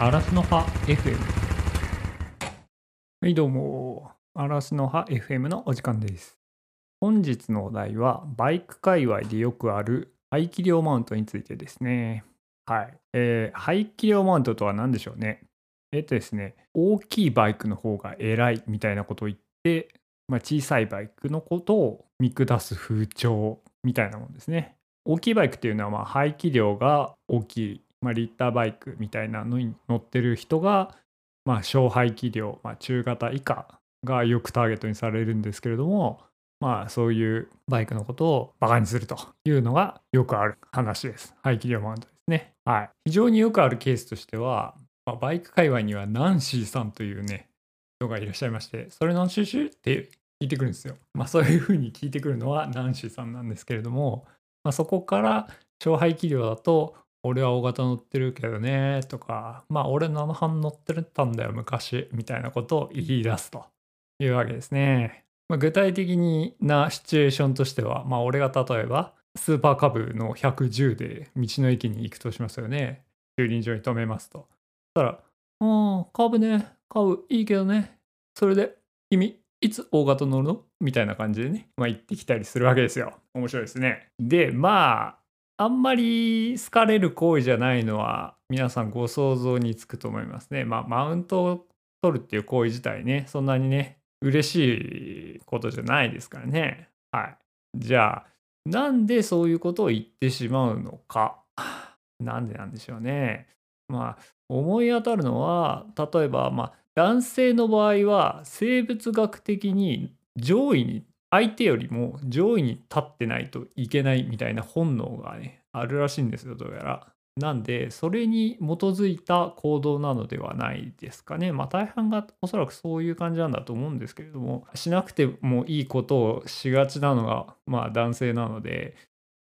アラスの葉 FM はいどうも。アラスの葉 FM のお時間です。本日のお題はバイク界隈でよくある排気量マウントについてですね。はい、えー、排気量マウントとは何でしょうね。えっとですね大きいバイクの方が偉いみたいなことを言って、まあ、小さいバイクのことを見下す風潮みたいなもんですね。大きいバイクっていうのはまあ排気量が大きいまあ、リッターバイクみたいなのに乗ってる人が、まあ、小排気量、まあ、中型以下がよくターゲットにされるんですけれども、まあ、そういうバイクのことをバカにするというのがよくある話です。排気量マウントですね。はい。非常によくあるケースとしては、まあ、バイク界隈にはナンシーさんというね、人がいらっしゃいまして、それナンシーシュって聞いてくるんですよ。まあ、そういうふうに聞いてくるのはナンシーさんなんですけれども、まあ、そこから小排気量だと俺は大型乗ってるけどねとかまあ俺7班乗ってたんだよ昔みたいなことを言い出すというわけですね。まあ、具体的なシチュエーションとしてはまあ俺が例えばスーパーカブの110で道の駅に行くとしますよね。駐輪場に止めますと。そしたら「うんカブねカブいいけどねそれで君いつ大型乗るの?」みたいな感じでね、まあ、行ってきたりするわけですよ。面白いですね。でまああんまり好かれる行為じゃないのは皆さんご想像につくと思いますね。まあマウントを取るっていう行為自体ねそんなにね嬉しいことじゃないですからね。はい。じゃあなんでそういうことを言ってしまうのか。なんでなんでしょうね。まあ思い当たるのは例えばまあ男性の場合は生物学的に上位に相手よりも上位に立ってないといけないみたいな本能がねあるらしいんですよどうやら。なんでそれに基づいた行動なのではないですかね。まあ大半がおそらくそういう感じなんだと思うんですけれどもしなくてもいいことをしがちなのがまあ男性なので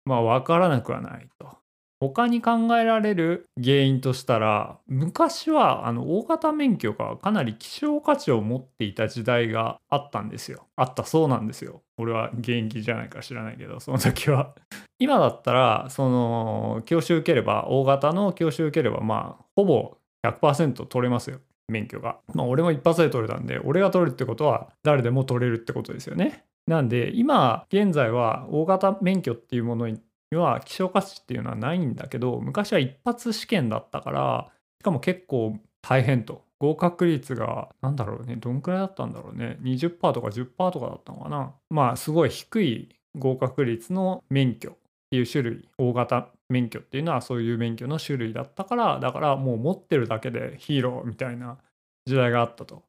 まあ分からなくはないと。他に考えられる原因としたら昔はあの大型免許がかなり希少価値を持っていた時代があったんですよ。あったそうなんですよ。俺は現役じゃないか知らないけどその時は。今だったらその教習受ければ大型の教習受ければまあほぼ100%取れますよ免許が。まあ俺も一発で取れたんで俺が取るってことは誰でも取れるってことですよね。なんで今現在は大型免許っていうものには希少価値っていうのはないんだけど昔は一発試験だったからしかも結構大変と。合格率が何だろうねどんくらいだったんだろうね。20%とか10%とかだったのかな。まあすごい低い合格率の免許っていう種類。大型免許っていうのはそういう免許の種類だったからだからもう持ってるだけでヒーローみたいな時代があったと。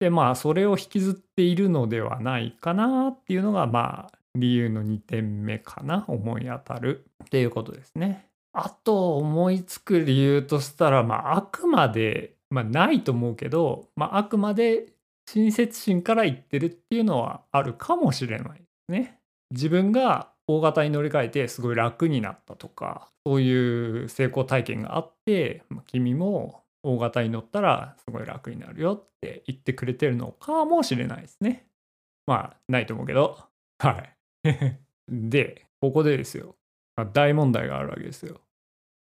でまあそれを引きずっているのではないかなっていうのがまあ理由の2点目かな思い当たるっていうことですね。あと思いつく理由としたらまああくまでまあないと思うけど、まあ、あくまで親切心から言ってるっていうのはあるかもしれないですね。自分が大型に乗り換えてすごい楽になったとかそういう成功体験があって、君も大型に乗ったらすごい楽になるよって言ってくれてるのかもしれないですね。まあないと思うけどはい。で、ここでですよ、大問題があるわけですよ。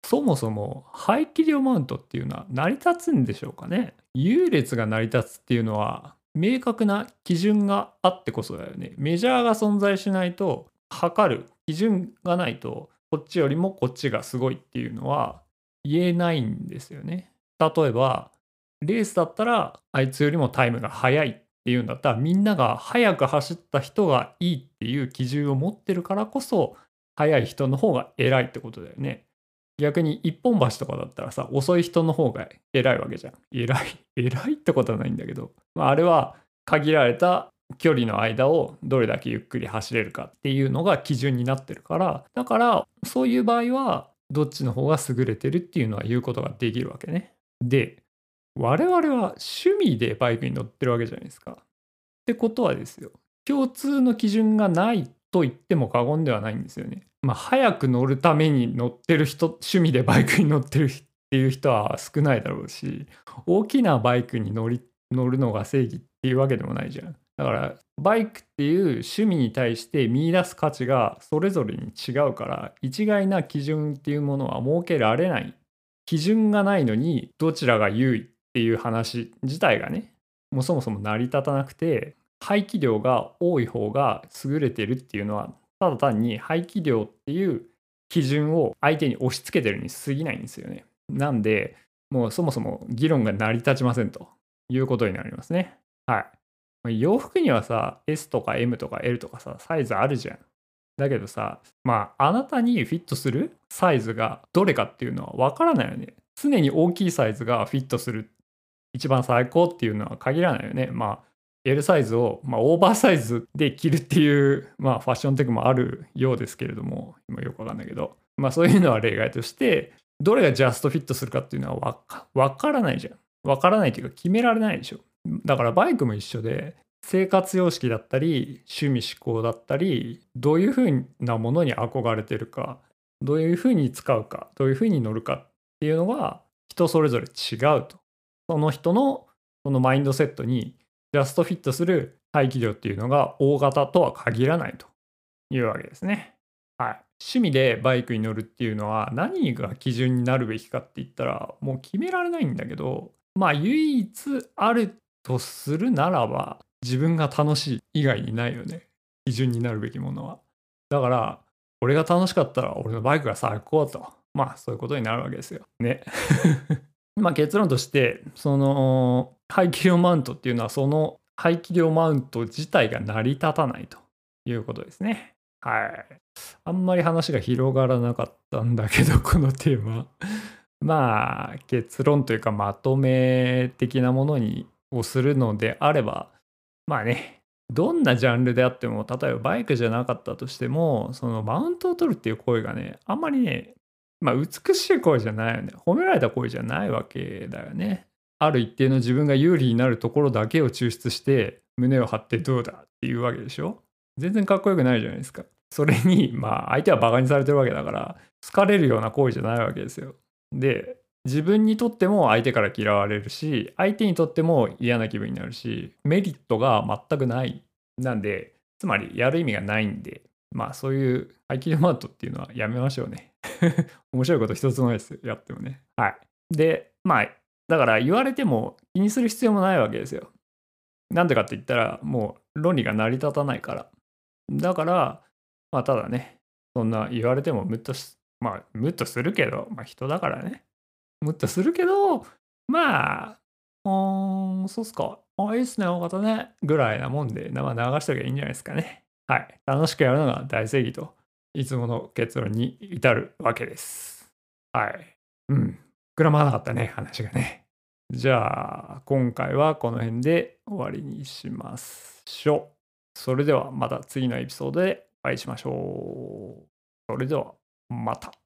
そもそも排気量マウントっていうのは成り立つんでしょうかね優劣が成り立つっていうのは明確な基準があってこそだよね。メジャーが存在しないと測る基準がないとこっちよりもこっちがすごいっていうのは言えないんですよね。例えばレースだったらあいつよりもタイムが速いっていうんだったらみんなが速く走った人がいいっていう基準を持ってるからこそ速い人の方が偉いってことだよね。逆に一本橋とかだったらさ遅い人の方が偉いわけじゃん。偉い偉いってことはないんだけど、まあ、あれは限られた距離の間をどれだけゆっくり走れるかっていうのが基準になってるからだからそういう場合はどっちの方が優れてるっていうのは言うことができるわけね。で我々は趣味でバイクに乗ってるわけじゃないですか。ってことはですよ共通の基準がないと言っても過言ではないんですよね。まあ早く乗るために乗ってる人趣味でバイクに乗ってるっていう人は少ないだろうし大きなバイクに乗り乗るのが正義っていうわけでもないじゃん。だからバイクっていう趣味に対して見出す価値がそれぞれに違うから一概な基準っていうものは設けられない基準がないのにどちらが優位っていう話自体がねもうそもそも成り立たなくて排気量が多い方が優れてるっていうのはただ単に排気量っていう基準を相手に押し付けてるに過ぎないんですよね。なんでもうそもそも議論が成り立ちませんということになりますね。はい。洋服にはさ S とか M とか L とかさサイズあるじゃん。だけどさまああなたにフィットするサイズがどれかっていうのは分からないよね。常に大きいサイズがフィットする一番最高っていうのは限らないよね。まあ L サイズを、まあ、オーバーサイズで着るっていう、まあ、ファッションテクもあるようですけれども今よくわかんないけど、まあ、そういうのは例外としてどれがジャストフィットするかっていうのはわからないじゃん。わからないというか決められないでしょ。だからバイクも一緒で生活様式だったり趣味思考だったりどういうふうなものに憧れてるかどういうふうに使うかどういうふうに乗るかっていうのが人それぞれ違うと。その人のそのマインドセットにジャストフィットする排気量っていうのが大型とは限らないというわけですね。はい。趣味でバイクに乗るっていうのは何が基準になるべきかって言ったらもう決められないんだけどまあ唯一あるとするならば自分が楽しい以外にないよね。基準になるべきものは。だから俺が楽しかったら俺のバイクが最高と。まあそういうことになるわけですよ。ね。まあ結論としてその排気量マウントっていうのはその排気量マウント自体が成り立たないということですね。はい。あんまり話が広がらなかったんだけど このテーマ。まあ結論というかまとめ的なものにをするのであればまあねどんなジャンルであっても例えばバイクじゃなかったとしてもそのマウントを取るっていう行為がねあんまりねまあ美しい声じゃないよね。褒められた声じゃないわけだよね。ある一定の自分が有利になるところだけを抽出して胸を張ってどうだっていうわけでしょ。全然かっこよくないじゃないですか。それにまあ相手はバカにされてるわけだから好かれるような行為じゃないわけですよ。で自分にとっても相手から嫌われるし相手にとっても嫌な気分になるしメリットが全くない。なんでつまりやる意味がないんでまあそういう排気マートっていうのはやめましょうね。面白いこと一つもないですやってもねはいでまあだから言われても気にする必要もないわけですよなんでかって言ったらもう論理が成り立たないからだからまあただねそんな言われてもムッとまあムッとするけどまあ人だからねムッとするけど、まあ、うーん、そうっすか。あ、いいっすね、大方ね。ぐらいなもんで、まあ、流しときゃいいんじゃないですかね。はい。楽しくやるのが大正義と、いつもの結論に至るわけです。はい。うん。膨らまなかったね、話がね。じゃあ、今回はこの辺で終わりにしましょう。それではまた次のエピソードでお会いしましょう。それではまた。